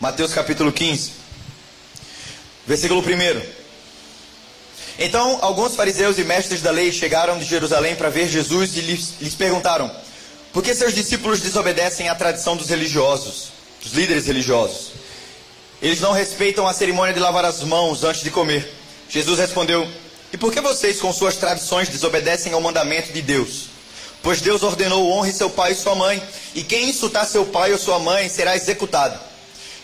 Mateus capítulo 15, versículo 1. Então, alguns fariseus e mestres da lei chegaram de Jerusalém para ver Jesus e lhes, lhes perguntaram: por que seus discípulos desobedecem à tradição dos religiosos, dos líderes religiosos? Eles não respeitam a cerimônia de lavar as mãos antes de comer. Jesus respondeu: E por que vocês, com suas tradições, desobedecem ao mandamento de Deus? Pois Deus ordenou: honre seu pai e sua mãe, e quem insultar seu pai ou sua mãe será executado.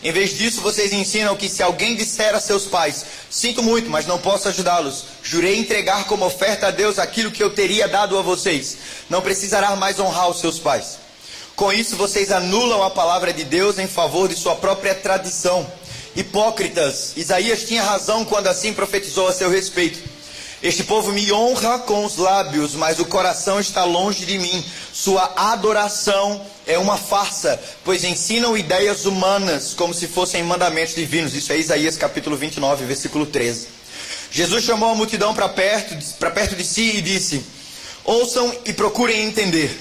Em vez disso, vocês ensinam que se alguém disser a seus pais: Sinto muito, mas não posso ajudá-los. Jurei entregar como oferta a Deus aquilo que eu teria dado a vocês. Não precisará mais honrar os seus pais. Com isso, vocês anulam a palavra de Deus em favor de sua própria tradição. Hipócritas, Isaías tinha razão quando assim profetizou a seu respeito. Este povo me honra com os lábios, mas o coração está longe de mim. Sua adoração é uma farsa, pois ensinam ideias humanas como se fossem mandamentos divinos. Isso é Isaías capítulo 29, versículo 13. Jesus chamou a multidão para perto, perto de si e disse: Ouçam e procurem entender.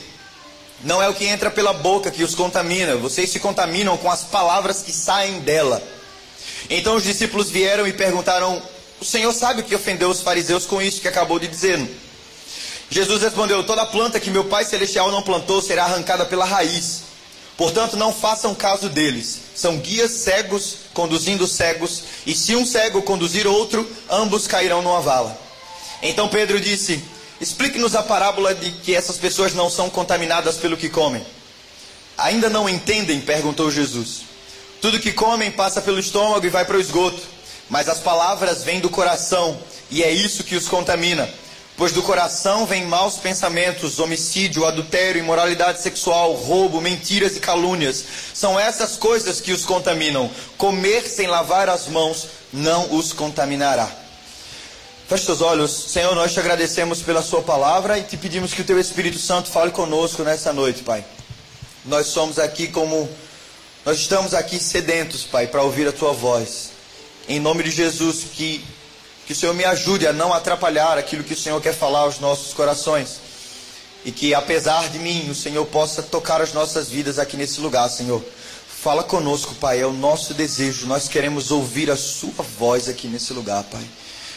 Não é o que entra pela boca que os contamina, vocês se contaminam com as palavras que saem dela. Então os discípulos vieram e perguntaram o Senhor sabe o que ofendeu os fariseus com isso que acabou de dizer. Jesus respondeu: Toda planta que meu Pai Celestial não plantou será arrancada pela raiz. Portanto, não façam caso deles. São guias cegos conduzindo cegos, e se um cego conduzir outro, ambos cairão numa vala. Então Pedro disse: Explique-nos a parábola de que essas pessoas não são contaminadas pelo que comem. Ainda não entendem? perguntou Jesus. Tudo que comem passa pelo estômago e vai para o esgoto mas as palavras vêm do coração, e é isso que os contamina. Pois do coração vêm maus pensamentos, homicídio, adultério, imoralidade sexual, roubo, mentiras e calúnias. São essas coisas que os contaminam. Comer sem lavar as mãos não os contaminará. Feche seus olhos. Senhor, nós te agradecemos pela Sua palavra e te pedimos que o Teu Espírito Santo fale conosco nessa noite, Pai. Nós somos aqui como. Nós estamos aqui sedentos, Pai, para ouvir a Tua voz. Em nome de Jesus, que, que o Senhor me ajude a não atrapalhar aquilo que o Senhor quer falar aos nossos corações. E que, apesar de mim, o Senhor possa tocar as nossas vidas aqui nesse lugar, Senhor. Fala conosco, Pai, é o nosso desejo. Nós queremos ouvir a Sua voz aqui nesse lugar, Pai.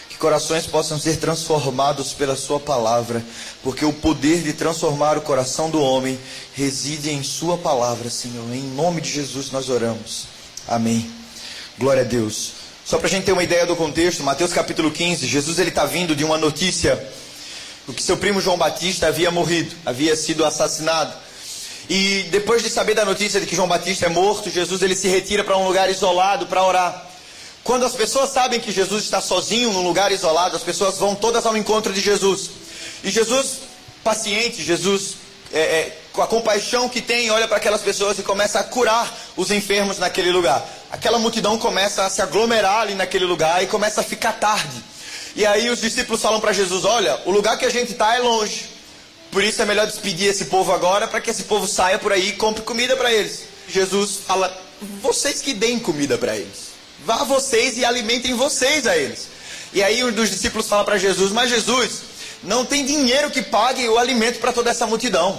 Que corações possam ser transformados pela Sua palavra, porque o poder de transformar o coração do homem reside em Sua palavra, Senhor. Em nome de Jesus nós oramos. Amém. Glória a Deus. Só para a gente ter uma ideia do contexto, Mateus capítulo 15, Jesus ele está vindo de uma notícia do que seu primo João Batista havia morrido, havia sido assassinado. E depois de saber da notícia de que João Batista é morto, Jesus ele se retira para um lugar isolado para orar. Quando as pessoas sabem que Jesus está sozinho num lugar isolado, as pessoas vão todas ao encontro de Jesus. E Jesus, paciente, Jesus é, é, com a compaixão que tem, olha para aquelas pessoas e começa a curar os enfermos naquele lugar. Aquela multidão começa a se aglomerar ali naquele lugar e começa a ficar tarde. E aí os discípulos falam para Jesus: Olha, o lugar que a gente está é longe. Por isso é melhor despedir esse povo agora para que esse povo saia por aí e compre comida para eles. Jesus fala: Vocês que deem comida para eles. Vá vocês e alimentem vocês a eles. E aí um dos discípulos fala para Jesus: Mas Jesus, não tem dinheiro que pague o alimento para toda essa multidão.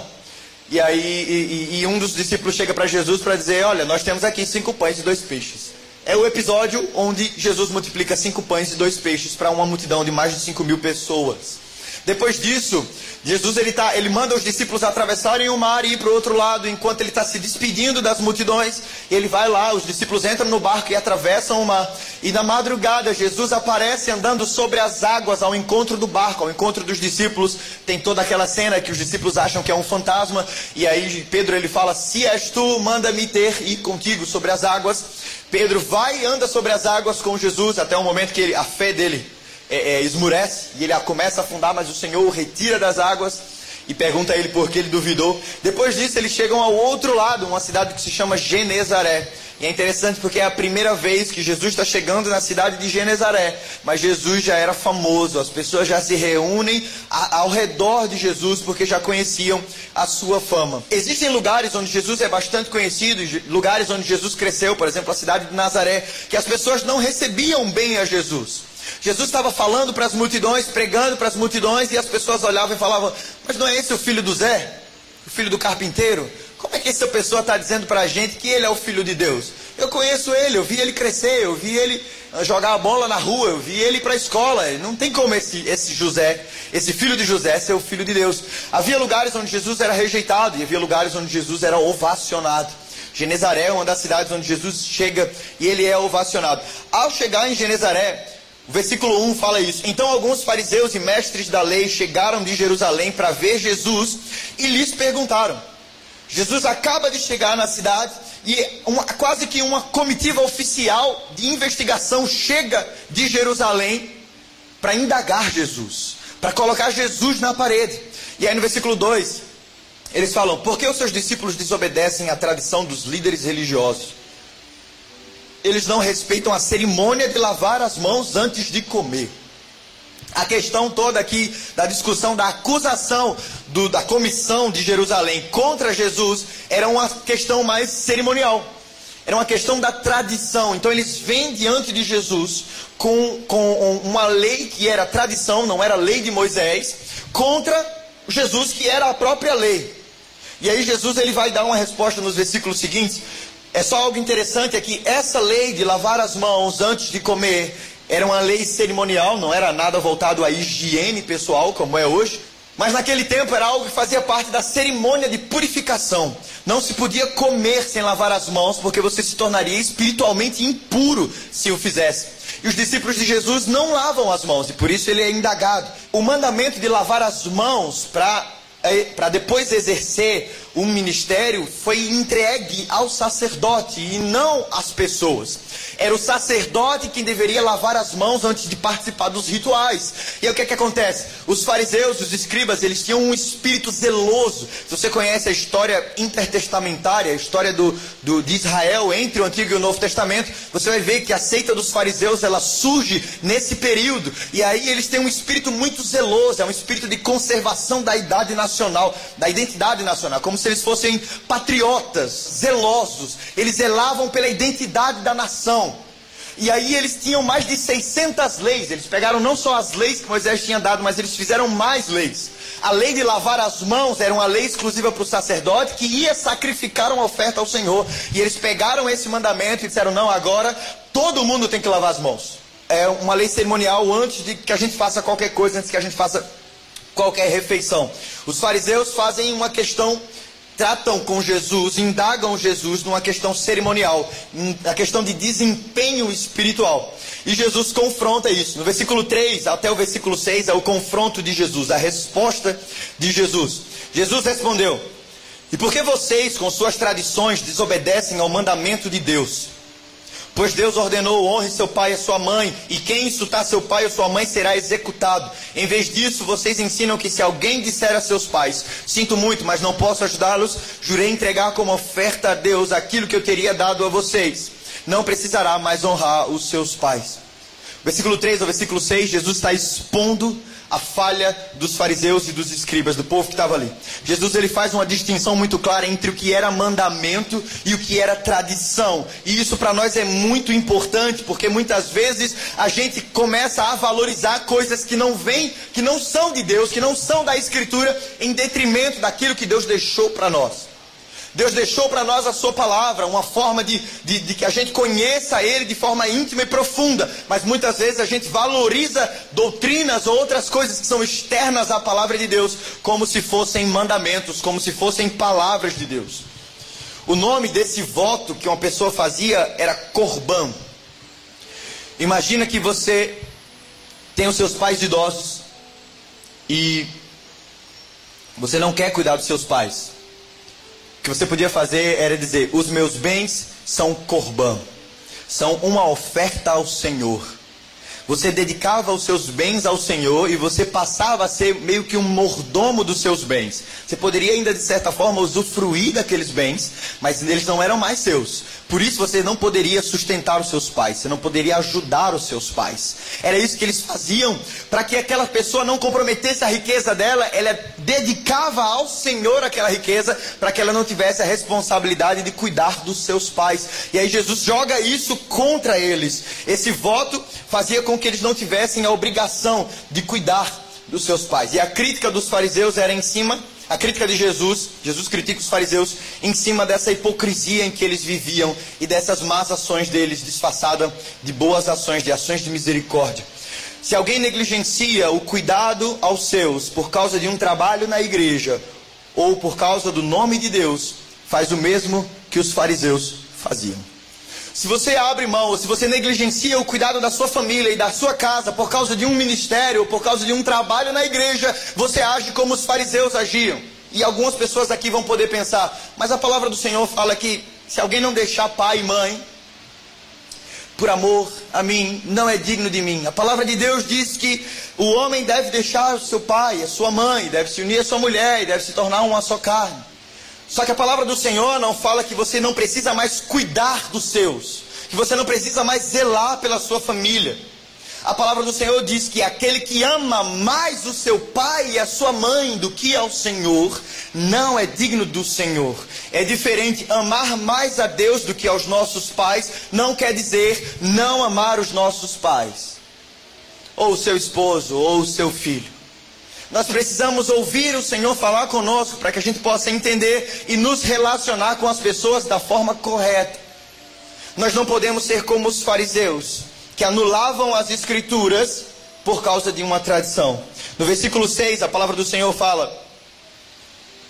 E aí e, e um dos discípulos chega para Jesus para dizer: Olha, nós temos aqui cinco pães e dois peixes. É o episódio onde Jesus multiplica cinco pães e dois peixes para uma multidão de mais de cinco mil pessoas. Depois disso, Jesus ele, tá, ele manda os discípulos atravessarem o mar e ir para o outro lado, enquanto ele está se despedindo das multidões. Ele vai lá, os discípulos entram no barco e atravessam o mar. E na madrugada, Jesus aparece andando sobre as águas ao encontro do barco, ao encontro dos discípulos. Tem toda aquela cena que os discípulos acham que é um fantasma. E aí Pedro ele fala: Se és tu, manda-me ter ir contigo sobre as águas. Pedro vai e anda sobre as águas com Jesus até o momento que ele, a fé dele é, é, esmurece e ele começa a afundar, mas o Senhor o retira das águas e pergunta a ele por que ele duvidou. Depois disso, eles chegam ao outro lado, uma cidade que se chama Genezaré. E é interessante porque é a primeira vez que Jesus está chegando na cidade de Genezaré. Mas Jesus já era famoso, as pessoas já se reúnem ao redor de Jesus porque já conheciam a sua fama. Existem lugares onde Jesus é bastante conhecido, lugares onde Jesus cresceu, por exemplo, a cidade de Nazaré, que as pessoas não recebiam bem a Jesus. Jesus estava falando para as multidões, pregando para as multidões, e as pessoas olhavam e falavam: Mas não é esse o filho do Zé? O filho do carpinteiro? Como é que essa pessoa está dizendo para a gente que ele é o filho de Deus? Eu conheço ele, eu vi ele crescer, eu vi ele ah, jogar a bola na rua, eu vi ele ir para a escola. Não tem como esse, esse José, esse filho de José, ser o filho de Deus. Havia lugares onde Jesus era rejeitado e havia lugares onde Jesus era ovacionado. Genezaré é uma das cidades onde Jesus chega e ele é ovacionado. Ao chegar em Genezaré, o versículo 1 fala isso. Então alguns fariseus e mestres da lei chegaram de Jerusalém para ver Jesus e lhes perguntaram. Jesus acaba de chegar na cidade e uma, quase que uma comitiva oficial de investigação chega de Jerusalém para indagar Jesus, para colocar Jesus na parede. E aí no versículo 2, eles falam: Por que os seus discípulos desobedecem à tradição dos líderes religiosos? Eles não respeitam a cerimônia de lavar as mãos antes de comer. A questão toda aqui da discussão da acusação do, da comissão de Jerusalém contra Jesus era uma questão mais cerimonial. Era uma questão da tradição. Então eles vêm diante de Jesus com, com uma lei que era tradição, não era lei de Moisés, contra Jesus que era a própria lei. E aí Jesus ele vai dar uma resposta nos versículos seguintes. É só algo interessante é que essa lei de lavar as mãos antes de comer era uma lei cerimonial, não era nada voltado à higiene pessoal, como é hoje. Mas naquele tempo era algo que fazia parte da cerimônia de purificação. Não se podia comer sem lavar as mãos, porque você se tornaria espiritualmente impuro se o fizesse. E os discípulos de Jesus não lavam as mãos, e por isso ele é indagado. O mandamento de lavar as mãos para para depois exercer um ministério foi entregue ao sacerdote e não às pessoas. Era o sacerdote quem deveria lavar as mãos antes de participar dos rituais. E aí o que, é que acontece? Os fariseus, os escribas, eles tinham um espírito zeloso. Se você conhece a história intertestamentária, a história do, do, de Israel entre o Antigo e o Novo Testamento, você vai ver que a seita dos fariseus ela surge nesse período. E aí eles têm um espírito muito zeloso, é um espírito de conservação da idade nacional, da identidade nacional, como se eles fossem patriotas, zelosos. Eles zelavam pela identidade da nação. E aí eles tinham mais de 600 leis. Eles pegaram não só as leis que Moisés tinha dado, mas eles fizeram mais leis. A lei de lavar as mãos era uma lei exclusiva para o sacerdote que ia sacrificar uma oferta ao Senhor. E eles pegaram esse mandamento e disseram: não, agora todo mundo tem que lavar as mãos. É uma lei cerimonial antes de que a gente faça qualquer coisa, antes que a gente faça qualquer refeição. Os fariseus fazem uma questão tratam com Jesus, indagam Jesus numa questão cerimonial, na questão de desempenho espiritual. E Jesus confronta isso. No versículo 3 até o versículo 6 é o confronto de Jesus, a resposta de Jesus. Jesus respondeu: E por que vocês, com suas tradições, desobedecem ao mandamento de Deus? Pois Deus ordenou: honre seu pai e sua mãe, e quem insultar seu pai ou sua mãe será executado. Em vez disso, vocês ensinam que se alguém disser a seus pais: Sinto muito, mas não posso ajudá-los, jurei entregar como oferta a Deus aquilo que eu teria dado a vocês. Não precisará mais honrar os seus pais. Versículo 3 ao versículo 6, Jesus está expondo a falha dos fariseus e dos escribas, do povo que estava ali. Jesus ele faz uma distinção muito clara entre o que era mandamento e o que era tradição. E isso para nós é muito importante, porque muitas vezes a gente começa a valorizar coisas que não vêm, que não são de Deus, que não são da escritura, em detrimento daquilo que Deus deixou para nós. Deus deixou para nós a Sua palavra, uma forma de, de, de, que a gente conheça Ele de forma íntima e profunda. Mas muitas vezes a gente valoriza doutrinas ou outras coisas que são externas à palavra de Deus, como se fossem mandamentos, como se fossem palavras de Deus. O nome desse voto que uma pessoa fazia era Corban. Imagina que você tem os seus pais idosos e você não quer cuidar dos seus pais. O que você podia fazer era dizer: os meus bens são corban, são uma oferta ao Senhor. Você dedicava os seus bens ao Senhor e você passava a ser meio que um mordomo dos seus bens. Você poderia ainda, de certa forma, usufruir daqueles bens, mas eles não eram mais seus. Por isso você não poderia sustentar os seus pais, você não poderia ajudar os seus pais. Era isso que eles faziam para que aquela pessoa não comprometesse a riqueza dela, ela dedicava ao Senhor aquela riqueza para que ela não tivesse a responsabilidade de cuidar dos seus pais. E aí Jesus joga isso contra eles. Esse voto fazia com que eles não tivessem a obrigação de cuidar dos seus pais. E a crítica dos fariseus era em cima A crítica de Jesus, Jesus critica os fariseus em cima dessa hipocrisia em que eles viviam e dessas más ações deles, disfarçada de boas ações, de ações de misericórdia. Se alguém negligencia o cuidado aos seus por causa de um trabalho na igreja ou por causa do nome de Deus, faz o mesmo que os fariseus faziam. Se você abre mão, ou se você negligencia o cuidado da sua família e da sua casa por causa de um ministério ou por causa de um trabalho na igreja, você age como os fariseus agiam. E algumas pessoas aqui vão poder pensar, mas a palavra do Senhor fala que se alguém não deixar pai e mãe, por amor a mim, não é digno de mim. A palavra de Deus diz que o homem deve deixar seu pai, a sua mãe, deve se unir à sua mulher e deve se tornar uma só carne. Só que a palavra do Senhor não fala que você não precisa mais cuidar dos seus, que você não precisa mais zelar pela sua família. A palavra do Senhor diz que aquele que ama mais o seu pai e a sua mãe do que ao Senhor, não é digno do Senhor. É diferente amar mais a Deus do que aos nossos pais, não quer dizer não amar os nossos pais, ou o seu esposo, ou o seu filho. Nós precisamos ouvir o Senhor falar conosco para que a gente possa entender e nos relacionar com as pessoas da forma correta. Nós não podemos ser como os fariseus que anulavam as escrituras por causa de uma tradição. No versículo 6, a palavra do Senhor fala,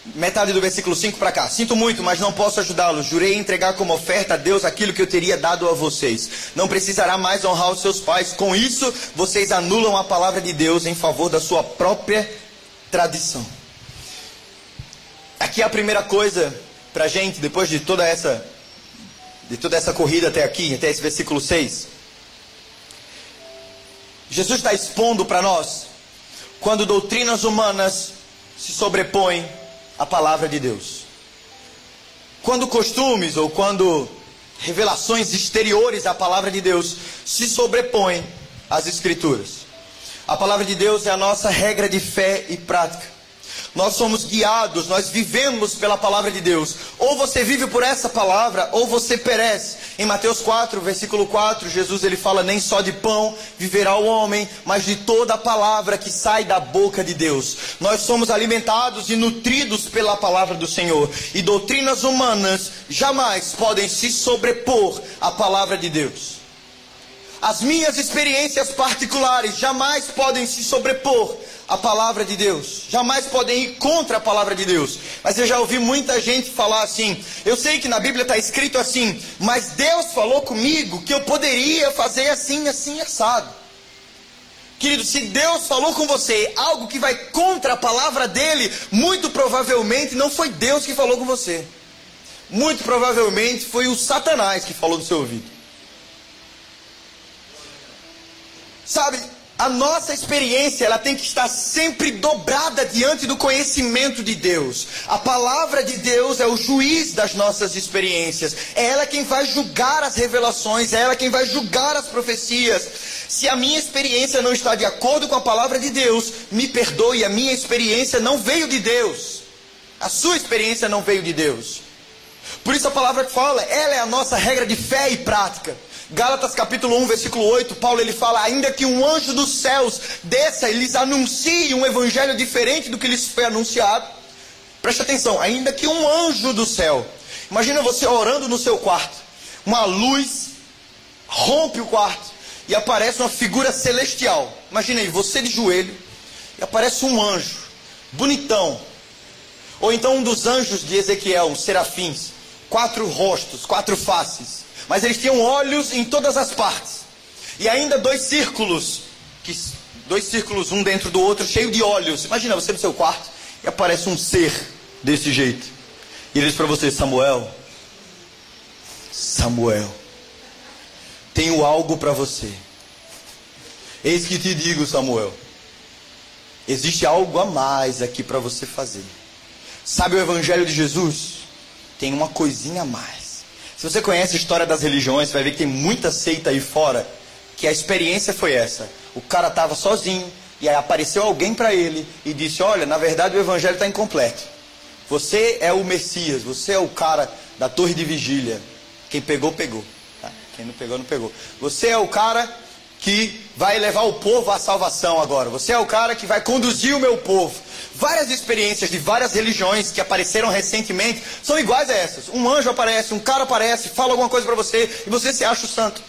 metade do versículo 5 para cá: Sinto muito, mas não posso ajudá-los. Jurei entregar como oferta a Deus aquilo que eu teria dado a vocês. Não precisará mais honrar os seus pais. Com isso, vocês anulam a palavra de Deus em favor da sua própria tradição. Aqui é a primeira coisa para gente, depois de toda essa de toda essa corrida até aqui, até esse versículo 6. Jesus está expondo para nós quando doutrinas humanas se sobrepõem à palavra de Deus. Quando costumes ou quando revelações exteriores à palavra de Deus se sobrepõem às Escrituras. A palavra de Deus é a nossa regra de fé e prática. Nós somos guiados, nós vivemos pela palavra de Deus. Ou você vive por essa palavra, ou você perece. Em Mateus 4, versículo 4, Jesus ele fala: Nem só de pão viverá o homem, mas de toda a palavra que sai da boca de Deus. Nós somos alimentados e nutridos pela palavra do Senhor. E doutrinas humanas jamais podem se sobrepor à palavra de Deus. As minhas experiências particulares jamais podem se sobrepor à palavra de Deus, jamais podem ir contra a palavra de Deus. Mas eu já ouvi muita gente falar assim: eu sei que na Bíblia está escrito assim, mas Deus falou comigo que eu poderia fazer assim, assim, assado. Querido, se Deus falou com você algo que vai contra a palavra dele, muito provavelmente não foi Deus que falou com você. Muito provavelmente foi o Satanás que falou no seu ouvido. Sabe, a nossa experiência ela tem que estar sempre dobrada diante do conhecimento de Deus. A palavra de Deus é o juiz das nossas experiências. É ela quem vai julgar as revelações, é ela quem vai julgar as profecias. Se a minha experiência não está de acordo com a palavra de Deus, me perdoe, a minha experiência não veio de Deus. A sua experiência não veio de Deus. Por isso a palavra fala, ela é a nossa regra de fé e prática. Gálatas capítulo 1, versículo 8, Paulo ele fala: ainda que um anjo dos céus desça e lhes anuncie um evangelho diferente do que lhes foi anunciado. Preste atenção, ainda que um anjo do céu. Imagina você orando no seu quarto. Uma luz rompe o quarto e aparece uma figura celestial. Imagina aí, você de joelho e aparece um anjo, bonitão. Ou então um dos anjos de Ezequiel, os serafins, quatro rostos, quatro faces mas eles tinham olhos em todas as partes. E ainda dois círculos, que, dois círculos um dentro do outro, cheio de olhos. Imagina você no seu quarto e aparece um ser desse jeito. E ele diz para você, Samuel, Samuel, tenho algo para você. Eis que te digo, Samuel, existe algo a mais aqui para você fazer. Sabe o Evangelho de Jesus? Tem uma coisinha a mais. Se você conhece a história das religiões, você vai ver que tem muita seita aí fora que a experiência foi essa. O cara estava sozinho e aí apareceu alguém para ele e disse: Olha, na verdade o evangelho está incompleto. Você é o Messias, você é o cara da torre de vigília. Quem pegou, pegou. Tá? Quem não pegou, não pegou. Você é o cara que vai levar o povo à salvação agora. Você é o cara que vai conduzir o meu povo. Várias experiências de várias religiões que apareceram recentemente são iguais a essas. Um anjo aparece, um cara aparece, fala alguma coisa para você e você se acha o santo.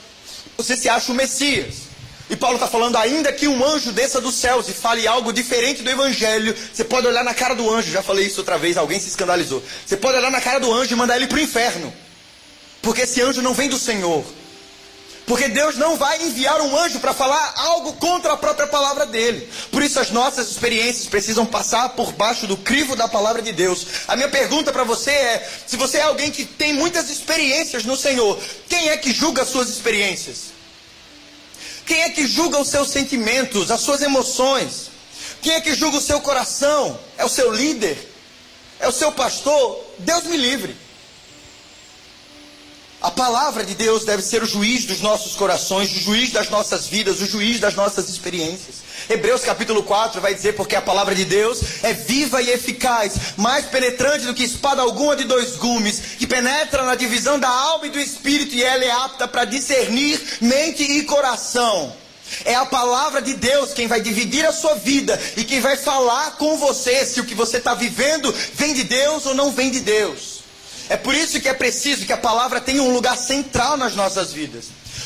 Você se acha o Messias. E Paulo está falando, ainda que um anjo desça dos céus e fale algo diferente do evangelho, você pode olhar na cara do anjo, já falei isso outra vez, alguém se escandalizou. Você pode olhar na cara do anjo e mandar ele para o inferno. Porque esse anjo não vem do Senhor. Porque Deus não vai enviar um anjo para falar algo contra a própria palavra dele. Por isso as nossas experiências precisam passar por baixo do crivo da palavra de Deus. A minha pergunta para você é: se você é alguém que tem muitas experiências no Senhor, quem é que julga as suas experiências? Quem é que julga os seus sentimentos, as suas emoções? Quem é que julga o seu coração? É o seu líder? É o seu pastor? Deus me livre. A palavra de Deus deve ser o juiz dos nossos corações, o juiz das nossas vidas, o juiz das nossas experiências. Hebreus capítulo 4 vai dizer: Porque a palavra de Deus é viva e eficaz, mais penetrante do que espada alguma de dois gumes, que penetra na divisão da alma e do espírito, e ela é apta para discernir mente e coração. É a palavra de Deus quem vai dividir a sua vida e quem vai falar com você se o que você está vivendo vem de Deus ou não vem de Deus. É por isso que é preciso que a palavra tenha um lugar central nas nossas vidas.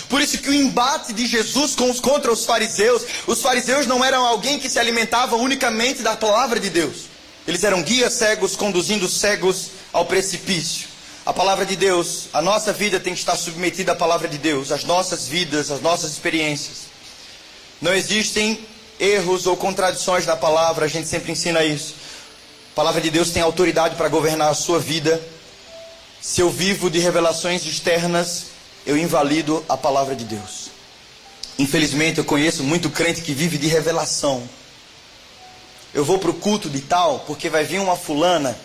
Por isso que o embate de Jesus contra os fariseus, os fariseus não eram alguém que se alimentava unicamente da palavra de Deus. Eles eram guias cegos conduzindo cegos ao precipício. A palavra de Deus, a nossa vida tem que estar submetida à palavra de Deus, as nossas vidas, as nossas experiências. Não existem erros ou contradições na palavra, a gente sempre ensina isso. A palavra de Deus tem autoridade para governar a sua vida se eu vivo de revelações externas, eu invalido a palavra de Deus. Infelizmente, eu conheço muito crente que vive de revelação. Eu vou para o culto de tal, porque vai vir uma fulana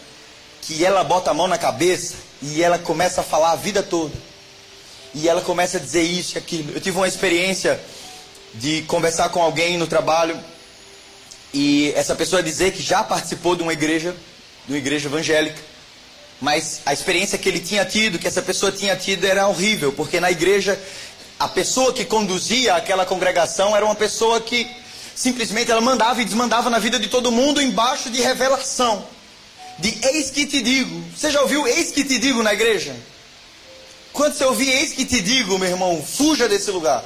que ela bota a mão na cabeça e ela começa a falar a vida toda. E ela começa a dizer isso e aquilo. Eu tive uma experiência de conversar com alguém no trabalho e essa pessoa dizer que já participou de uma igreja, de uma igreja evangélica. Mas a experiência que ele tinha tido, que essa pessoa tinha tido, era horrível, porque na igreja a pessoa que conduzia aquela congregação era uma pessoa que simplesmente ela mandava e desmandava na vida de todo mundo embaixo de revelação. De eis que te digo. Você já ouviu eis que te digo na igreja? Quando você ouvir eis que te digo, meu irmão, fuja desse lugar.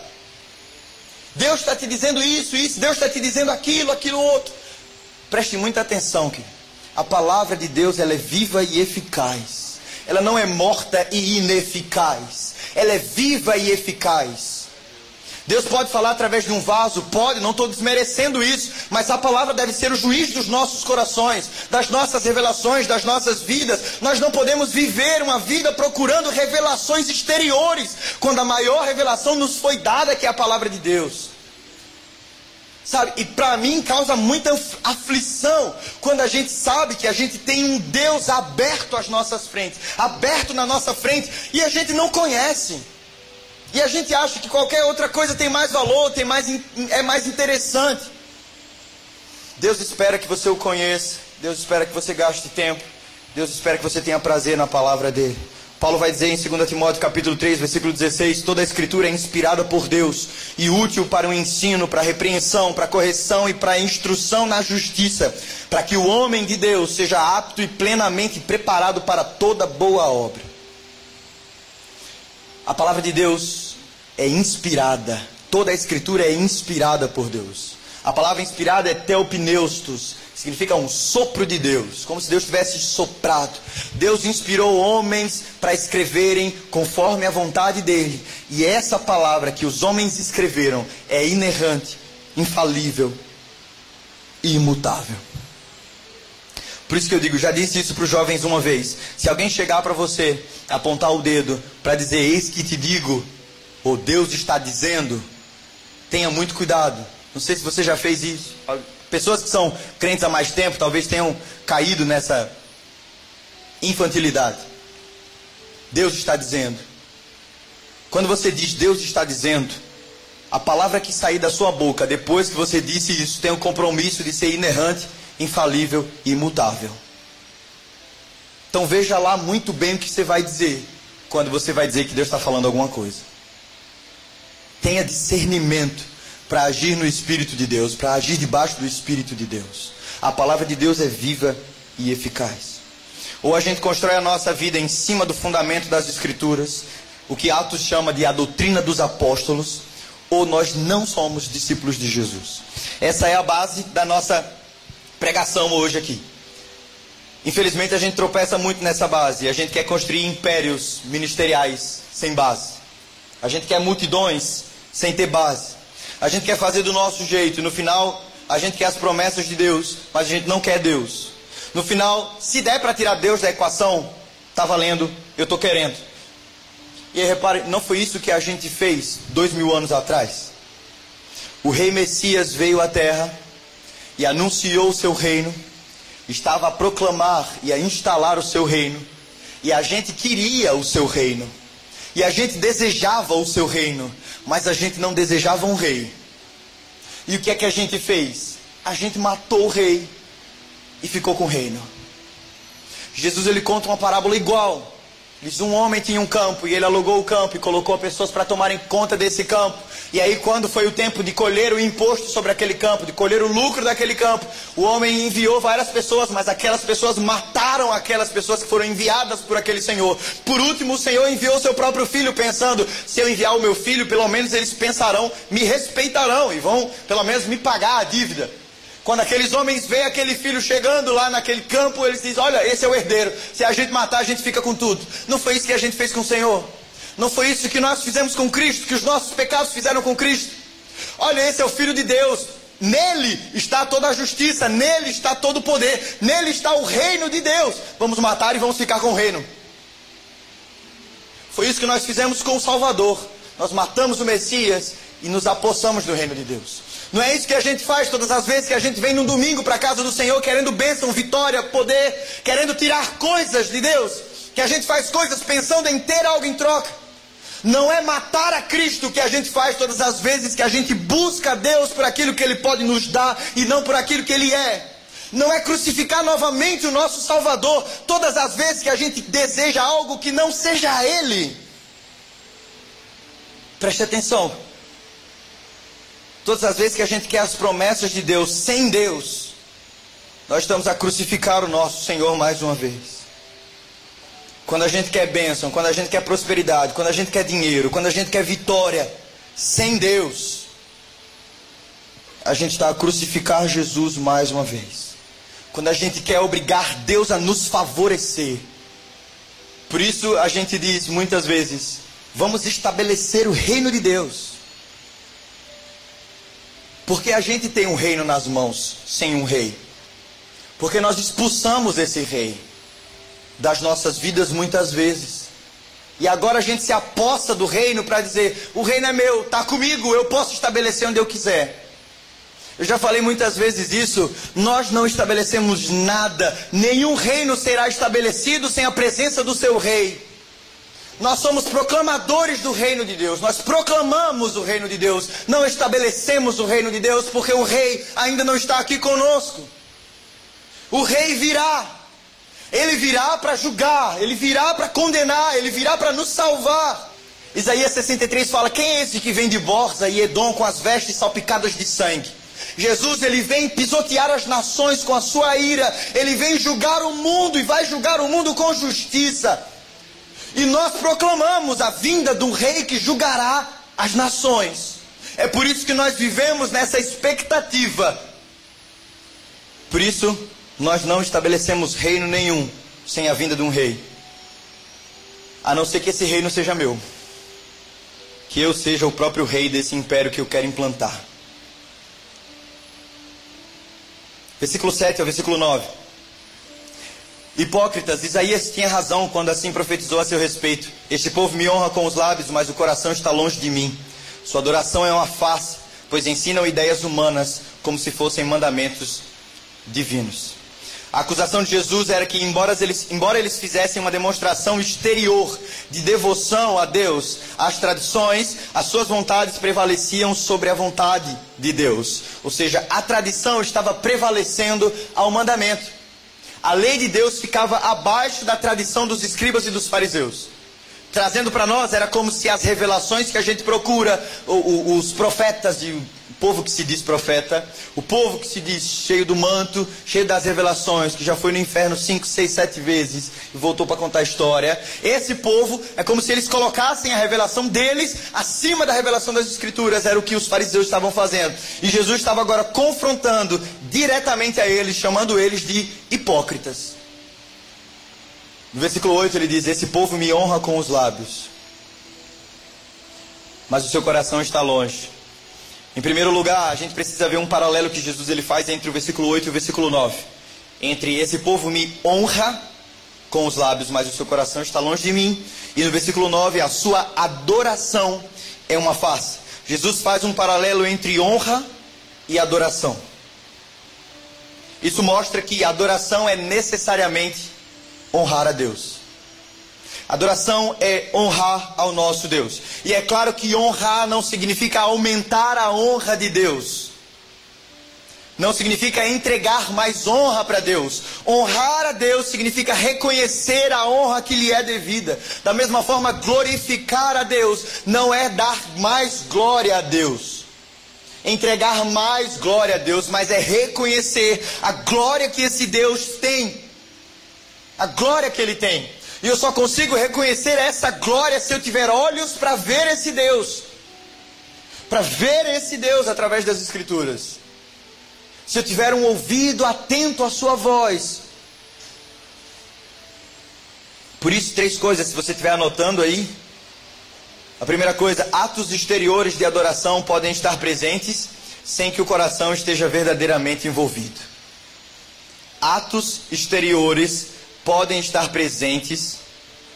Deus está te dizendo isso, isso, Deus está te dizendo aquilo, aquilo outro. Preste muita atenção, querido. A palavra de Deus ela é viva e eficaz. Ela não é morta e ineficaz. Ela é viva e eficaz. Deus pode falar através de um vaso, pode, não estou desmerecendo isso, mas a palavra deve ser o juiz dos nossos corações, das nossas revelações, das nossas vidas. Nós não podemos viver uma vida procurando revelações exteriores, quando a maior revelação nos foi dada, que é a palavra de Deus. Sabe? E para mim causa muita aflição quando a gente sabe que a gente tem um Deus aberto às nossas frentes, aberto na nossa frente, e a gente não conhece. E a gente acha que qualquer outra coisa tem mais valor, tem mais, é mais interessante. Deus espera que você o conheça, Deus espera que você gaste tempo, Deus espera que você tenha prazer na palavra dele. Paulo vai dizer em 2 Timóteo capítulo 3, versículo 16, toda a escritura é inspirada por Deus e útil para o ensino, para a repreensão, para a correção e para a instrução na justiça, para que o homem de Deus seja apto e plenamente preparado para toda boa obra. A palavra de Deus é inspirada, toda a escritura é inspirada por Deus. A palavra inspirada é teopneustos, significa um sopro de Deus, como se Deus tivesse soprado. Deus inspirou homens para escreverem conforme a vontade dele. E essa palavra que os homens escreveram é inerrante, infalível e imutável. Por isso que eu digo, já disse isso para os jovens uma vez. Se alguém chegar para você, apontar o dedo para dizer, eis que te digo, ou Deus está dizendo, tenha muito cuidado. Não sei se você já fez isso. Pessoas que são crentes há mais tempo talvez tenham caído nessa infantilidade. Deus está dizendo. Quando você diz Deus está dizendo, a palavra que sair da sua boca depois que você disse isso tem o compromisso de ser inerrante, infalível e imutável. Então veja lá muito bem o que você vai dizer quando você vai dizer que Deus está falando alguma coisa. Tenha discernimento para agir no Espírito de Deus, para agir debaixo do Espírito de Deus. A palavra de Deus é viva e eficaz. Ou a gente constrói a nossa vida em cima do fundamento das Escrituras, o que Atos chama de a doutrina dos apóstolos, ou nós não somos discípulos de Jesus. Essa é a base da nossa pregação hoje aqui. Infelizmente a gente tropeça muito nessa base. A gente quer construir impérios ministeriais sem base. A gente quer multidões sem ter base. A gente quer fazer do nosso jeito no final a gente quer as promessas de Deus, mas a gente não quer Deus. No final, se der para tirar Deus da equação, tá valendo, eu estou querendo. E aí, repare, não foi isso que a gente fez dois mil anos atrás? O rei Messias veio à terra e anunciou o seu reino, estava a proclamar e a instalar o seu reino, e a gente queria o seu reino, e a gente desejava o seu reino, mas a gente não desejava um rei. E o que é que a gente fez? A gente matou o rei e ficou com o reino. Jesus ele conta uma parábola igual. Diz: um homem tinha um campo e ele alugou o campo e colocou pessoas para tomarem conta desse campo. E aí, quando foi o tempo de colher o imposto sobre aquele campo, de colher o lucro daquele campo, o homem enviou várias pessoas, mas aquelas pessoas mataram aquelas pessoas que foram enviadas por aquele senhor. Por último, o senhor enviou seu próprio filho, pensando: se eu enviar o meu filho, pelo menos eles pensarão, me respeitarão e vão pelo menos me pagar a dívida. Quando aqueles homens veem aquele filho chegando lá naquele campo, eles dizem: Olha, esse é o herdeiro. Se a gente matar, a gente fica com tudo. Não foi isso que a gente fez com o Senhor. Não foi isso que nós fizemos com Cristo, que os nossos pecados fizeram com Cristo. Olha, esse é o Filho de Deus. Nele está toda a justiça, nele está todo o poder, nele está o reino de Deus. Vamos matar e vamos ficar com o reino. Foi isso que nós fizemos com o Salvador. Nós matamos o Messias e nos apossamos do reino de Deus. Não é isso que a gente faz todas as vezes que a gente vem num domingo para a casa do Senhor querendo bênção, vitória, poder, querendo tirar coisas de Deus. Que a gente faz coisas pensando em ter algo em troca. Não é matar a Cristo que a gente faz todas as vezes que a gente busca Deus por aquilo que Ele pode nos dar e não por aquilo que Ele é. Não é crucificar novamente o nosso Salvador todas as vezes que a gente deseja algo que não seja Ele. Preste atenção. Todas as vezes que a gente quer as promessas de Deus sem Deus, nós estamos a crucificar o nosso Senhor mais uma vez. Quando a gente quer bênção, quando a gente quer prosperidade, quando a gente quer dinheiro, quando a gente quer vitória, sem Deus, a gente está a crucificar Jesus mais uma vez. Quando a gente quer obrigar Deus a nos favorecer. Por isso a gente diz muitas vezes: vamos estabelecer o reino de Deus. Porque a gente tem um reino nas mãos sem um rei. Porque nós expulsamos esse rei das nossas vidas muitas vezes. E agora a gente se aposta do reino para dizer: o reino é meu, está comigo, eu posso estabelecer onde eu quiser. Eu já falei muitas vezes isso. Nós não estabelecemos nada, nenhum reino será estabelecido sem a presença do seu rei. Nós somos proclamadores do reino de Deus, nós proclamamos o reino de Deus, não estabelecemos o reino de Deus porque o rei ainda não está aqui conosco. O rei virá, ele virá para julgar, ele virá para condenar, ele virá para nos salvar. Isaías 63 fala: Quem é esse que vem de Borza e Edom com as vestes salpicadas de sangue? Jesus ele vem pisotear as nações com a sua ira, ele vem julgar o mundo e vai julgar o mundo com justiça. E nós proclamamos a vinda do rei que julgará as nações. É por isso que nós vivemos nessa expectativa. Por isso, nós não estabelecemos reino nenhum sem a vinda de um rei. A não ser que esse reino seja meu. Que eu seja o próprio rei desse império que eu quero implantar. Versículo 7 ao versículo 9. Hipócritas, Isaías tinha razão quando assim profetizou a seu respeito. Este povo me honra com os lábios, mas o coração está longe de mim. Sua adoração é uma face, pois ensinam ideias humanas como se fossem mandamentos divinos. A acusação de Jesus era que, embora eles, embora eles fizessem uma demonstração exterior de devoção a Deus, as tradições, as suas vontades prevaleciam sobre a vontade de Deus. Ou seja, a tradição estava prevalecendo ao mandamento. A lei de Deus ficava abaixo da tradição dos escribas e dos fariseus. trazendo para nós, era como se as revelações que a gente procura, os profetas de povo que se diz profeta, o povo que se diz cheio do manto, cheio das revelações, que já foi no inferno cinco, seis, sete vezes e voltou para contar a história. Esse povo é como se eles colocassem a revelação deles acima da revelação das Escrituras, era o que os fariseus estavam fazendo. E Jesus estava agora confrontando diretamente a eles, chamando eles de hipócritas. No versículo 8 ele diz: Esse povo me honra com os lábios, mas o seu coração está longe. Em primeiro lugar, a gente precisa ver um paralelo que Jesus ele faz entre o versículo 8 e o versículo 9. Entre esse povo me honra com os lábios, mas o seu coração está longe de mim. E no versículo 9, a sua adoração é uma face. Jesus faz um paralelo entre honra e adoração. Isso mostra que adoração é necessariamente honrar a Deus. Adoração é honrar ao nosso Deus. E é claro que honrar não significa aumentar a honra de Deus. Não significa entregar mais honra para Deus. Honrar a Deus significa reconhecer a honra que lhe é devida. Da mesma forma, glorificar a Deus não é dar mais glória a Deus. Entregar mais glória a Deus, mas é reconhecer a glória que esse Deus tem. A glória que ele tem. E eu só consigo reconhecer essa glória se eu tiver olhos para ver esse Deus. Para ver esse Deus através das Escrituras. Se eu tiver um ouvido atento à sua voz. Por isso, três coisas, se você estiver anotando aí. A primeira coisa, atos exteriores de adoração podem estar presentes sem que o coração esteja verdadeiramente envolvido. Atos exteriores podem estar presentes,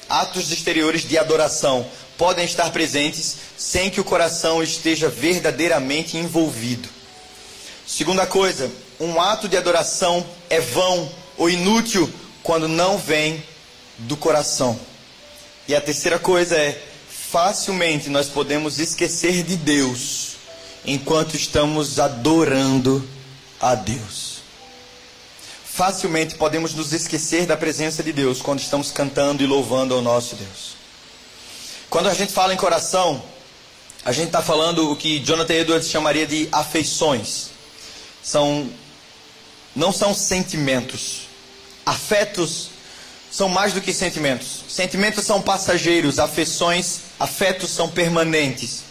atos exteriores de adoração podem estar presentes sem que o coração esteja verdadeiramente envolvido. Segunda coisa, um ato de adoração é vão ou inútil quando não vem do coração. E a terceira coisa é, facilmente nós podemos esquecer de Deus enquanto estamos adorando a Deus facilmente podemos nos esquecer da presença de Deus quando estamos cantando e louvando ao nosso Deus. Quando a gente fala em coração, a gente está falando o que Jonathan Edwards chamaria de afeições. São, não são sentimentos. Afetos são mais do que sentimentos. Sentimentos são passageiros, afeições, afetos são permanentes.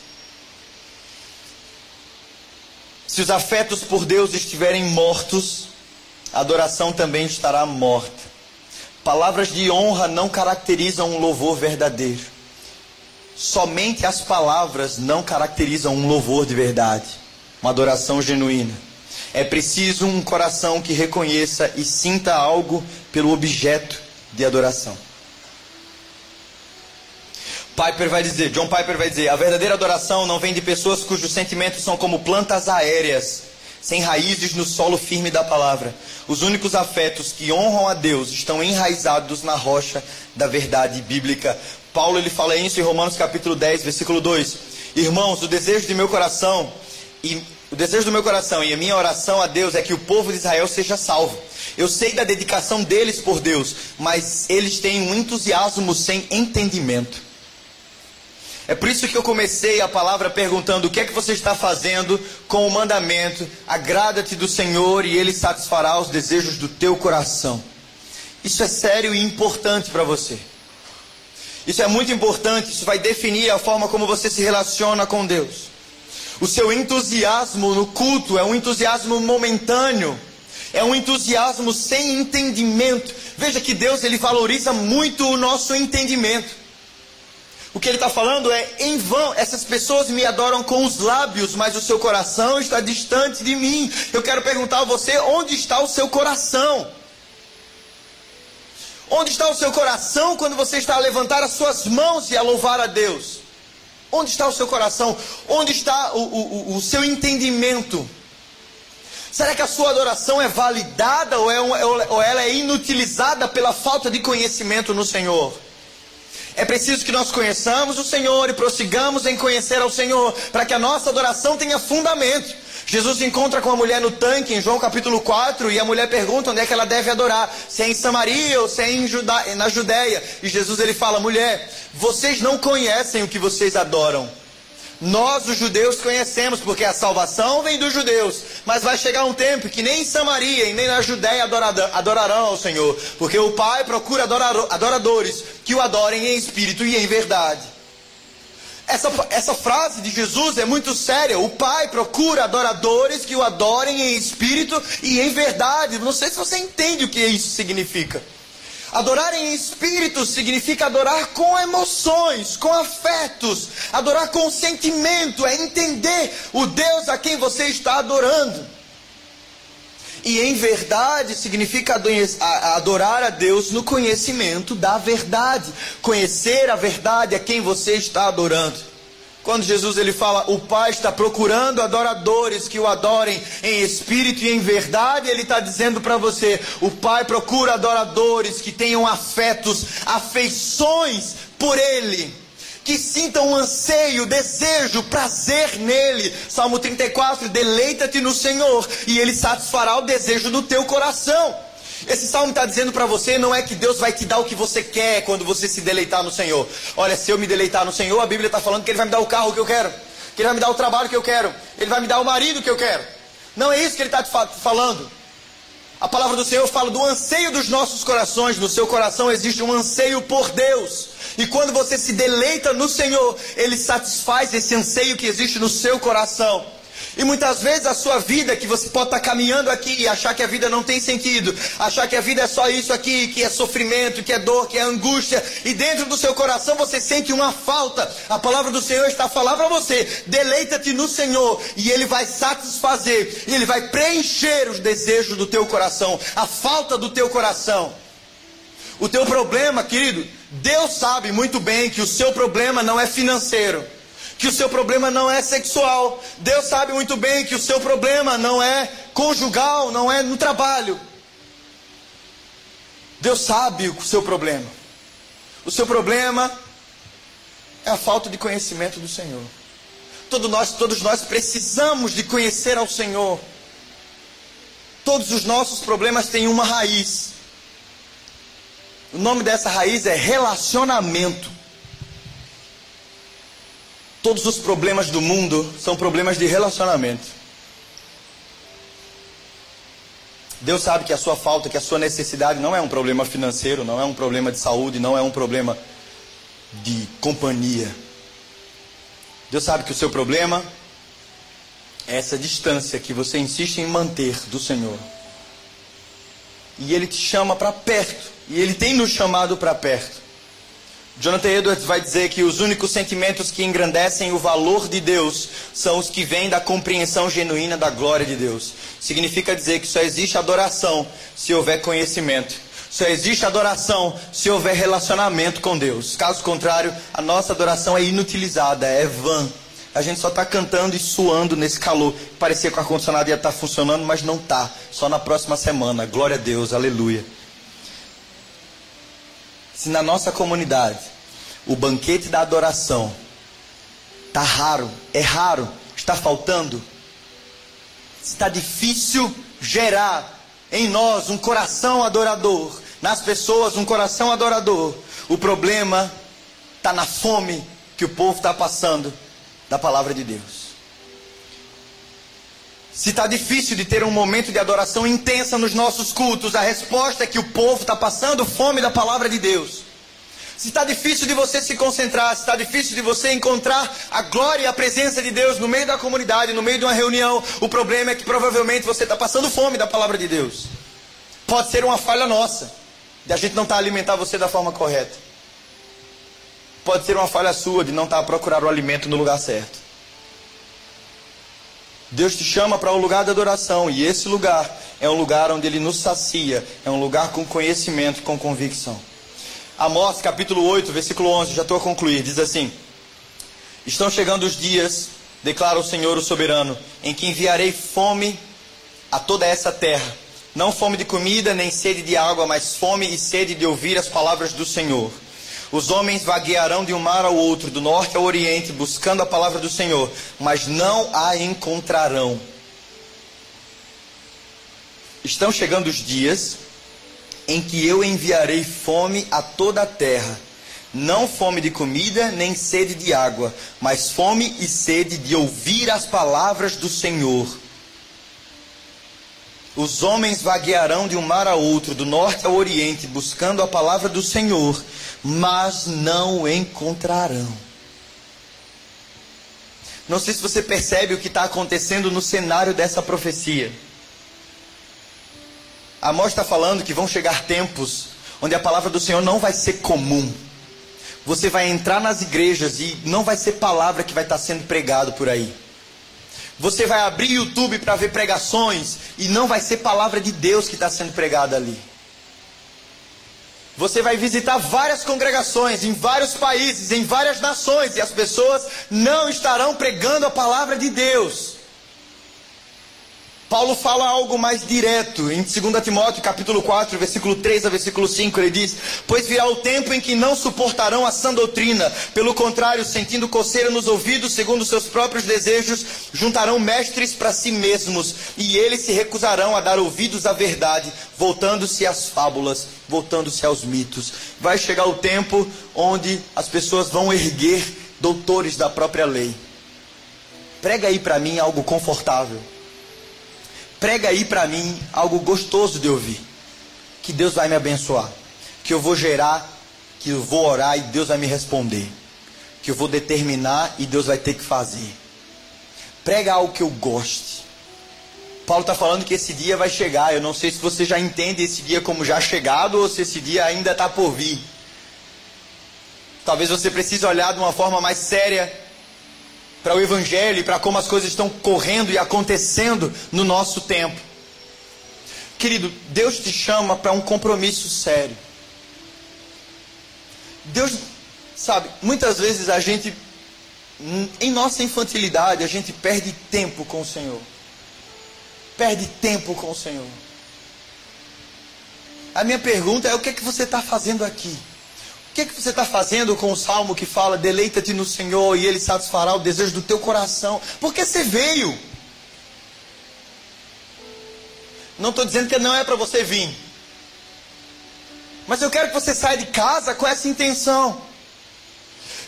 Se os afetos por Deus estiverem mortos, a adoração também estará morta. Palavras de honra não caracterizam um louvor verdadeiro. Somente as palavras não caracterizam um louvor de verdade, uma adoração genuína. É preciso um coração que reconheça e sinta algo pelo objeto de adoração. Piper vai dizer, John Piper vai dizer, a verdadeira adoração não vem de pessoas cujos sentimentos são como plantas aéreas sem raízes no solo firme da palavra. Os únicos afetos que honram a Deus estão enraizados na rocha da verdade bíblica. Paulo ele fala isso em Romanos capítulo 10, versículo 2. Irmãos, o desejo de meu coração e o desejo do meu coração e a minha oração a Deus é que o povo de Israel seja salvo. Eu sei da dedicação deles por Deus, mas eles têm um entusiasmo sem entendimento. É por isso que eu comecei a palavra perguntando: o que é que você está fazendo com o mandamento? Agrada-te do Senhor e Ele satisfará os desejos do teu coração. Isso é sério e importante para você. Isso é muito importante, isso vai definir a forma como você se relaciona com Deus. O seu entusiasmo no culto é um entusiasmo momentâneo, é um entusiasmo sem entendimento. Veja que Deus ele valoriza muito o nosso entendimento. O que ele está falando é: em vão, essas pessoas me adoram com os lábios, mas o seu coração está distante de mim. Eu quero perguntar a você: onde está o seu coração? Onde está o seu coração quando você está a levantar as suas mãos e a louvar a Deus? Onde está o seu coração? Onde está o, o, o seu entendimento? Será que a sua adoração é validada ou, é, ou ela é inutilizada pela falta de conhecimento no Senhor? É preciso que nós conheçamos o Senhor e prossigamos em conhecer ao Senhor, para que a nossa adoração tenha fundamento. Jesus se encontra com a mulher no tanque em João capítulo 4 e a mulher pergunta onde é que ela deve adorar, se é em Samaria ou se é em Juda, na Judéia. E Jesus ele fala: mulher, vocês não conhecem o que vocês adoram. Nós, os judeus, conhecemos, porque a salvação vem dos judeus. Mas vai chegar um tempo que nem em Samaria e nem na Judéia adorarão ao Senhor. Porque o Pai procura adoradores que o adorem em espírito e em verdade. Essa, essa frase de Jesus é muito séria. O Pai procura adoradores que o adorem em espírito e em verdade. Não sei se você entende o que isso significa. Adorar em espírito significa adorar com emoções, com afetos, adorar com sentimento, é entender o Deus a quem você está adorando. E em verdade significa adorar a Deus no conhecimento da verdade, conhecer a verdade a quem você está adorando. Quando Jesus ele fala, o Pai está procurando adoradores que o adorem em espírito e em verdade, ele está dizendo para você, o Pai procura adoradores que tenham afetos, afeições por Ele que sintam um anseio, desejo, prazer nele. Salmo 34: deleita-te no Senhor, e ele satisfará o desejo do teu coração. Esse salmo está dizendo para você não é que Deus vai te dar o que você quer quando você se deleitar no Senhor. Olha, se eu me deleitar no Senhor, a Bíblia está falando que Ele vai me dar o carro que eu quero, que Ele vai me dar o trabalho que eu quero, Ele vai me dar o marido que eu quero. Não é isso que Ele está te falando. A palavra do Senhor fala do anseio dos nossos corações. No seu coração existe um anseio por Deus. E quando você se deleita no Senhor, Ele satisfaz esse anseio que existe no seu coração. E muitas vezes a sua vida, que você pode estar caminhando aqui e achar que a vida não tem sentido, achar que a vida é só isso aqui, que é sofrimento, que é dor, que é angústia, e dentro do seu coração você sente uma falta. A palavra do Senhor está a falar para você: deleita-te no Senhor, e Ele vai satisfazer, e Ele vai preencher os desejos do teu coração, a falta do teu coração. O teu problema, querido, Deus sabe muito bem que o seu problema não é financeiro que o seu problema não é sexual. Deus sabe muito bem que o seu problema não é conjugal, não é no trabalho. Deus sabe o seu problema. O seu problema é a falta de conhecimento do Senhor. Todos nós, todos nós precisamos de conhecer ao Senhor. Todos os nossos problemas têm uma raiz. O nome dessa raiz é relacionamento. Todos os problemas do mundo são problemas de relacionamento. Deus sabe que a sua falta, que a sua necessidade não é um problema financeiro, não é um problema de saúde, não é um problema de companhia. Deus sabe que o seu problema é essa distância que você insiste em manter do Senhor. E Ele te chama para perto. E Ele tem nos chamado para perto. Jonathan Edwards vai dizer que os únicos sentimentos que engrandecem o valor de Deus são os que vêm da compreensão genuína da glória de Deus. Significa dizer que só existe adoração se houver conhecimento. Só existe adoração se houver relacionamento com Deus. Caso contrário, a nossa adoração é inutilizada, é vã. A gente só está cantando e suando nesse calor. Parecia que o ar-condicionado ia estar tá funcionando, mas não está. Só na próxima semana. Glória a Deus, aleluia. Se na nossa comunidade o banquete da adoração está raro, é raro, está faltando, está difícil gerar em nós um coração adorador, nas pessoas um coração adorador, o problema está na fome que o povo está passando da palavra de Deus. Se está difícil de ter um momento de adoração intensa nos nossos cultos, a resposta é que o povo está passando fome da palavra de Deus. Se está difícil de você se concentrar, se está difícil de você encontrar a glória e a presença de Deus no meio da comunidade, no meio de uma reunião, o problema é que provavelmente você está passando fome da palavra de Deus. Pode ser uma falha nossa, de a gente não estar tá alimentar você da forma correta. Pode ser uma falha sua de não estar tá procurar o alimento no lugar certo. Deus te chama para um lugar de adoração e esse lugar é um lugar onde Ele nos sacia, é um lugar com conhecimento, com convicção. Amós capítulo 8, versículo 11, já estou a concluir, diz assim: Estão chegando os dias, declara o Senhor o soberano, em que enviarei fome a toda essa terra. Não fome de comida, nem sede de água, mas fome e sede de ouvir as palavras do Senhor. Os homens vaguearão de um mar ao outro, do norte ao oriente, buscando a palavra do Senhor, mas não a encontrarão. Estão chegando os dias em que eu enviarei fome a toda a terra. Não fome de comida, nem sede de água, mas fome e sede de ouvir as palavras do Senhor. Os homens vaguearão de um mar a outro, do norte ao oriente, buscando a palavra do Senhor, mas não encontrarão. Não sei se você percebe o que está acontecendo no cenário dessa profecia. Amós está falando que vão chegar tempos onde a palavra do Senhor não vai ser comum. Você vai entrar nas igrejas e não vai ser palavra que vai estar tá sendo pregado por aí. Você vai abrir YouTube para ver pregações e não vai ser palavra de Deus que está sendo pregada ali. Você vai visitar várias congregações em vários países, em várias nações, e as pessoas não estarão pregando a palavra de Deus. Paulo fala algo mais direto em 2 Timóteo capítulo 4, versículo 3 a versículo 5, ele diz: "Pois virá o tempo em que não suportarão a sã doutrina, pelo contrário, sentindo coceira nos ouvidos, segundo seus próprios desejos, juntarão mestres para si mesmos, e eles se recusarão a dar ouvidos à verdade, voltando-se às fábulas, voltando-se aos mitos. Vai chegar o tempo onde as pessoas vão erguer doutores da própria lei. Prega aí para mim algo confortável prega aí para mim algo gostoso de ouvir. Que Deus vai me abençoar. Que eu vou gerar, que eu vou orar e Deus vai me responder. Que eu vou determinar e Deus vai ter que fazer. Prega algo que eu goste. Paulo está falando que esse dia vai chegar. Eu não sei se você já entende esse dia como já chegado ou se esse dia ainda está por vir. Talvez você precise olhar de uma forma mais séria para o Evangelho e para como as coisas estão correndo e acontecendo no nosso tempo. Querido, Deus te chama para um compromisso sério. Deus, sabe, muitas vezes a gente, em nossa infantilidade, a gente perde tempo com o Senhor. Perde tempo com o Senhor. A minha pergunta é: o que é que você está fazendo aqui? Que, que você está fazendo com o salmo que fala: deleita-te no Senhor e Ele satisfará o desejo do teu coração? Porque você veio. Não estou dizendo que não é para você vir. Mas eu quero que você saia de casa com essa intenção.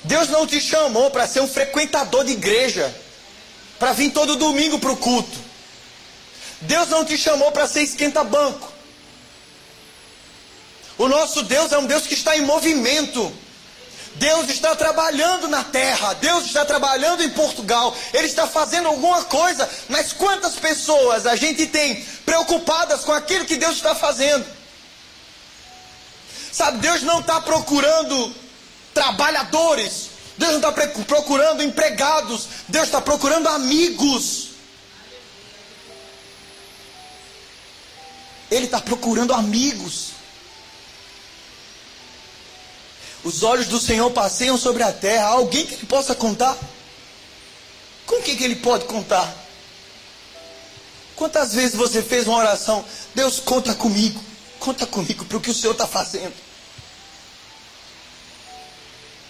Deus não te chamou para ser um frequentador de igreja, para vir todo domingo para o culto. Deus não te chamou para ser esquenta-banco. O nosso Deus é um Deus que está em movimento. Deus está trabalhando na terra, Deus está trabalhando em Portugal, Ele está fazendo alguma coisa, mas quantas pessoas a gente tem preocupadas com aquilo que Deus está fazendo? Sabe, Deus não está procurando trabalhadores, Deus não está procurando empregados, Deus está procurando amigos. Ele está procurando amigos. Os olhos do Senhor passeiam sobre a terra. Alguém que ele possa contar? Com quem que ele pode contar? Quantas vezes você fez uma oração? Deus, conta comigo. Conta comigo para o que o Senhor está fazendo.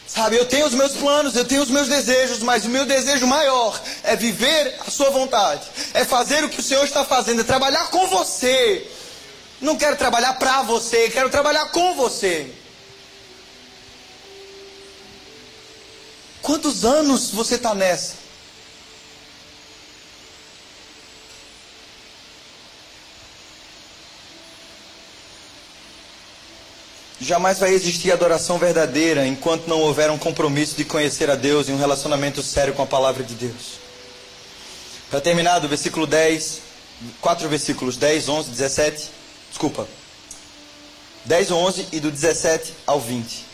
Sabe, eu tenho os meus planos, eu tenho os meus desejos, mas o meu desejo maior é viver a sua vontade, é fazer o que o Senhor está fazendo, é trabalhar com você. Não quero trabalhar para você, quero trabalhar com você. Quantos anos você está nessa? Jamais vai existir adoração verdadeira enquanto não houver um compromisso de conhecer a Deus e um relacionamento sério com a palavra de Deus. Para terminar, do versículo 10, quatro versículos, 10, 11, 17, desculpa, 10, 11 e do 17 ao 20.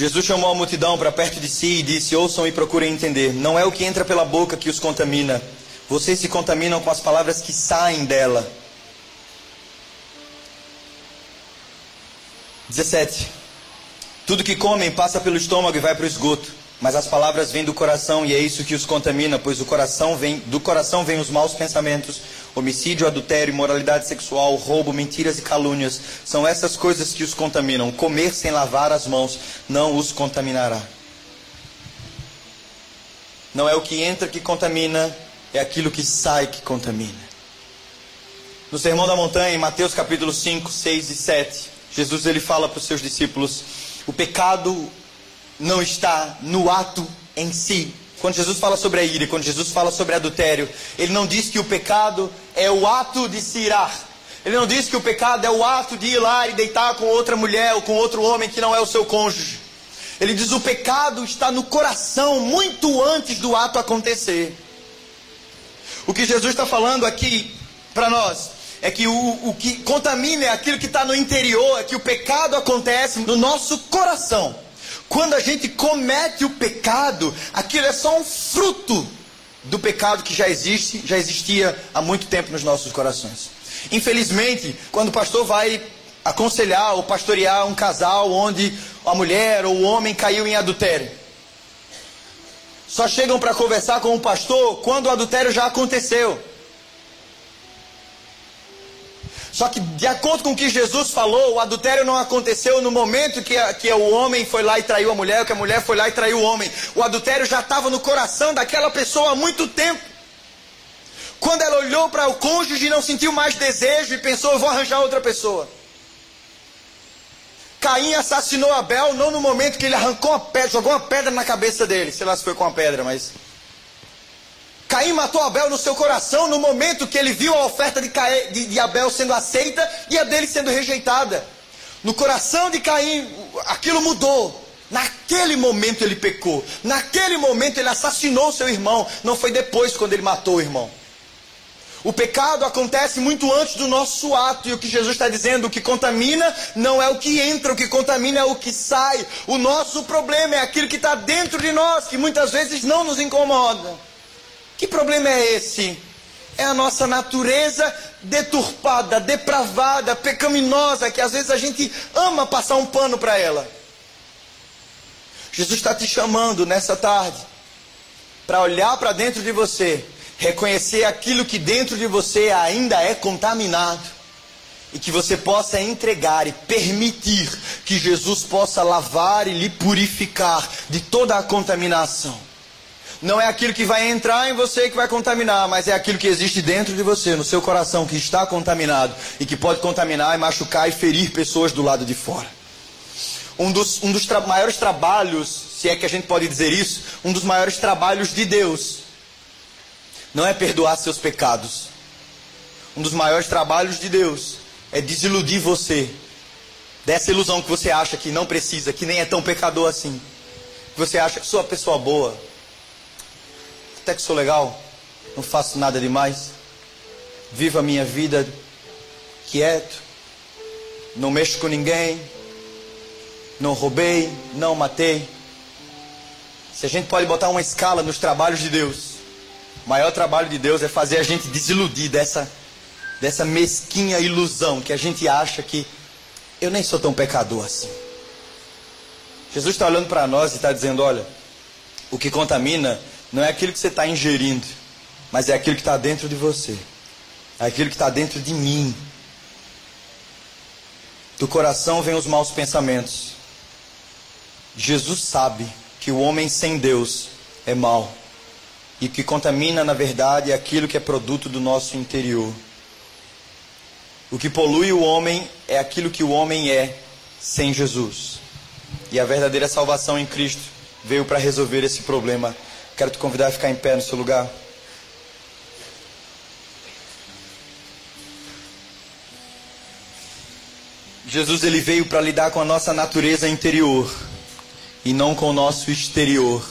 Jesus chamou a multidão para perto de si e disse: Ouçam e procurem entender. Não é o que entra pela boca que os contamina. Vocês se contaminam com as palavras que saem dela. 17. Tudo que comem passa pelo estômago e vai para o esgoto. Mas as palavras vêm do coração e é isso que os contamina, pois coração vem, do coração vêm os maus pensamentos, homicídio, adultério, imoralidade sexual, roubo, mentiras e calúnias. São essas coisas que os contaminam. Comer sem lavar as mãos não os contaminará. Não é o que entra que contamina, é aquilo que sai que contamina. No Sermão da Montanha, em Mateus capítulo 5, 6 e 7, Jesus ele fala para os seus discípulos: o pecado não está no ato em si. Quando Jesus fala sobre a ira, quando Jesus fala sobre adultério, ele não diz que o pecado é o ato de se irar. Ele não diz que o pecado é o ato de ir lá e deitar com outra mulher ou com outro homem que não é o seu cônjuge. Ele diz o pecado está no coração muito antes do ato acontecer. O que Jesus está falando aqui para nós é que o, o que contamina é aquilo que está no interior, é que o pecado acontece no nosso coração. Quando a gente comete o pecado, aquilo é só um fruto do pecado que já existe, já existia há muito tempo nos nossos corações. Infelizmente, quando o pastor vai aconselhar ou pastorear um casal onde a mulher ou o homem caiu em adultério, só chegam para conversar com o pastor quando o adultério já aconteceu. Só que, de acordo com o que Jesus falou, o adultério não aconteceu no momento que, a, que o homem foi lá e traiu a mulher, ou que a mulher foi lá e traiu o homem. O adultério já estava no coração daquela pessoa há muito tempo. Quando ela olhou para o cônjuge e não sentiu mais desejo e pensou, eu vou arranjar outra pessoa. Caim assassinou Abel não no momento que ele arrancou uma pedra, jogou uma pedra na cabeça dele. Sei lá se foi com uma pedra, mas Caim matou Abel no seu coração no momento que ele viu a oferta de, de, de Abel sendo aceita e a dele sendo rejeitada. No coração de Caim, aquilo mudou. Naquele momento ele pecou. Naquele momento ele assassinou seu irmão. Não foi depois quando ele matou o irmão. O pecado acontece muito antes do nosso ato, e o que Jesus está dizendo, o que contamina não é o que entra, o que contamina é o que sai. O nosso problema é aquilo que está dentro de nós, que muitas vezes não nos incomoda. Que problema é esse? É a nossa natureza deturpada, depravada, pecaminosa, que às vezes a gente ama passar um pano para ela. Jesus está te chamando nessa tarde para olhar para dentro de você, reconhecer aquilo que dentro de você ainda é contaminado e que você possa entregar e permitir que Jesus possa lavar e lhe purificar de toda a contaminação. Não é aquilo que vai entrar em você que vai contaminar, mas é aquilo que existe dentro de você, no seu coração, que está contaminado e que pode contaminar e machucar e ferir pessoas do lado de fora. Um dos, um dos tra maiores trabalhos, se é que a gente pode dizer isso, um dos maiores trabalhos de Deus não é perdoar seus pecados. Um dos maiores trabalhos de Deus é desiludir você dessa ilusão que você acha que não precisa, que nem é tão pecador assim. Que você acha que sou uma pessoa boa, até que sou legal, não faço nada demais, vivo a minha vida quieto, não mexo com ninguém, não roubei, não matei. Se a gente pode botar uma escala nos trabalhos de Deus, o maior trabalho de Deus é fazer a gente desiludir dessa, dessa mesquinha ilusão que a gente acha que eu nem sou tão pecador assim. Jesus está olhando para nós e está dizendo: olha, o que contamina não é aquilo que você está ingerindo, mas é aquilo que está dentro de você. É aquilo que está dentro de mim. Do coração vêm os maus pensamentos. Jesus sabe que o homem sem Deus é mau. E que contamina, na verdade, aquilo que é produto do nosso interior. O que polui o homem é aquilo que o homem é sem Jesus. E a verdadeira salvação em Cristo veio para resolver esse problema Quero te convidar a ficar em pé no seu lugar. Jesus ele veio para lidar com a nossa natureza interior e não com o nosso exterior.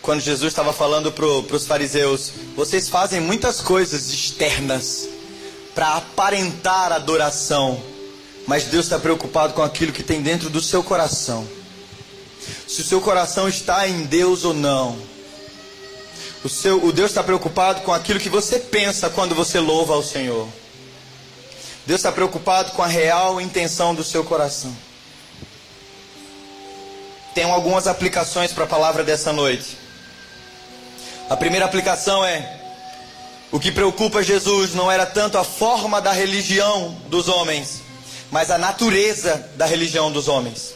Quando Jesus estava falando para os fariseus, vocês fazem muitas coisas externas para aparentar adoração, mas Deus está preocupado com aquilo que tem dentro do seu coração se o seu coração está em Deus ou não. O, seu, o Deus está preocupado com aquilo que você pensa quando você louva ao Senhor. Deus está preocupado com a real intenção do seu coração. Tem algumas aplicações para a palavra dessa noite. A primeira aplicação é: o que preocupa Jesus não era tanto a forma da religião dos homens, mas a natureza da religião dos homens.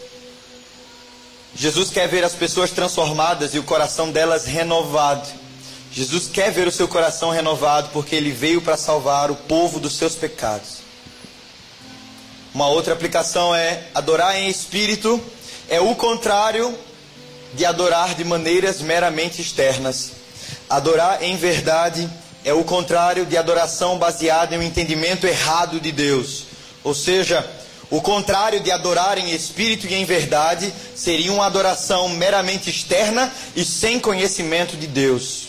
Jesus quer ver as pessoas transformadas e o coração delas renovado. Jesus quer ver o seu coração renovado porque ele veio para salvar o povo dos seus pecados. Uma outra aplicação é adorar em espírito é o contrário de adorar de maneiras meramente externas. Adorar em verdade é o contrário de adoração baseada em um entendimento errado de Deus. Ou seja, o contrário de adorar em espírito e em verdade seria uma adoração meramente externa e sem conhecimento de Deus.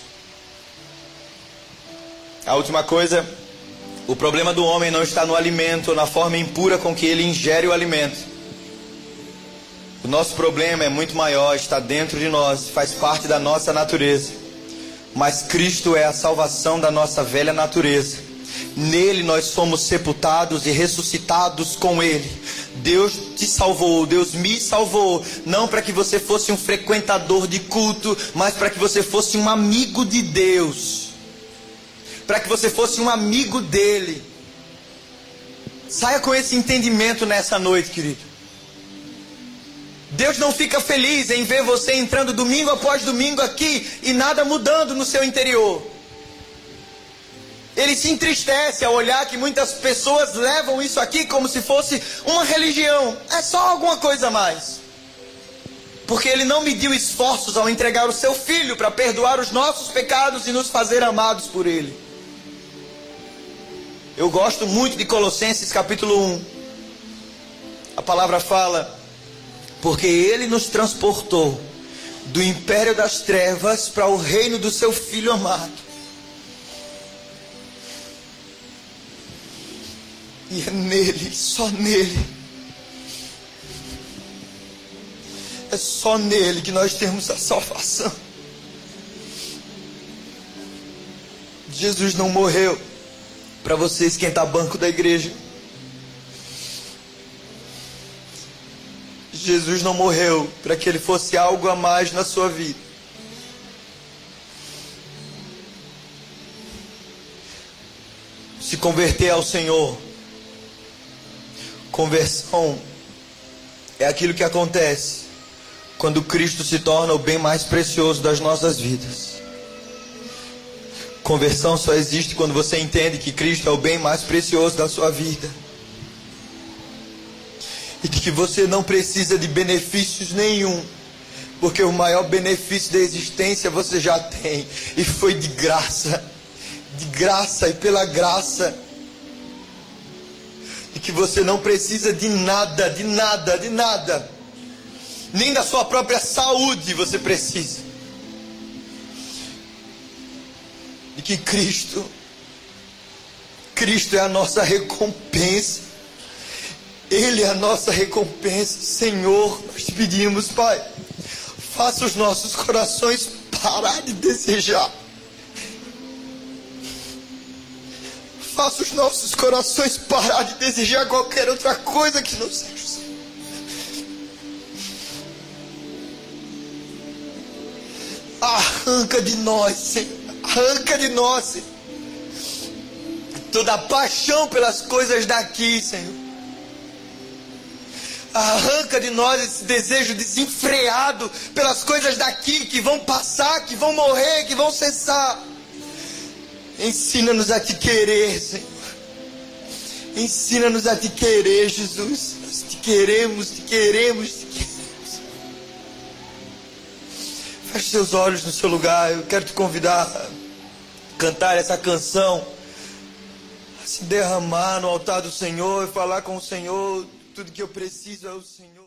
A última coisa, o problema do homem não está no alimento ou na forma impura com que ele ingere o alimento. O nosso problema é muito maior, está dentro de nós, faz parte da nossa natureza. Mas Cristo é a salvação da nossa velha natureza. Nele nós somos sepultados e ressuscitados com Ele. Deus te salvou, Deus me salvou, não para que você fosse um frequentador de culto, mas para que você fosse um amigo de Deus, para que você fosse um amigo dele. Saia com esse entendimento nessa noite, querido. Deus não fica feliz em ver você entrando domingo após domingo aqui e nada mudando no seu interior. Ele se entristece ao olhar que muitas pessoas levam isso aqui como se fosse uma religião. É só alguma coisa a mais. Porque ele não mediu esforços ao entregar o seu filho para perdoar os nossos pecados e nos fazer amados por ele. Eu gosto muito de Colossenses capítulo 1. A palavra fala porque ele nos transportou do império das trevas para o reino do seu filho amado. E é nele, só nele. É só nele que nós temos a salvação. Jesus não morreu para você esquentar banco da igreja. Jesus não morreu para que ele fosse algo a mais na sua vida. Se converter ao Senhor. Conversão é aquilo que acontece quando Cristo se torna o bem mais precioso das nossas vidas. Conversão só existe quando você entende que Cristo é o bem mais precioso da sua vida e que você não precisa de benefícios nenhum, porque o maior benefício da existência você já tem e foi de graça, de graça e pela graça. Que você não precisa de nada, de nada, de nada. Nem da sua própria saúde você precisa. E que Cristo Cristo é a nossa recompensa. Ele é a nossa recompensa. Senhor, nós te pedimos, Pai, faça os nossos corações parar de desejar. Faça os nossos corações parar de desejar qualquer outra coisa que não seja o Senhor. Arranca de nós, Senhor. Arranca de nós, Senhor. Toda paixão pelas coisas daqui, Senhor Arranca de nós esse desejo desenfreado pelas coisas daqui que vão passar, que vão morrer, que vão cessar. Ensina-nos a te querer, Senhor. Ensina-nos a te querer, Jesus. Nós te queremos, te queremos, te queremos. Feche seus olhos no seu lugar. Eu quero te convidar a cantar essa canção, a se derramar no altar do Senhor e falar com o Senhor. Tudo que eu preciso é o Senhor.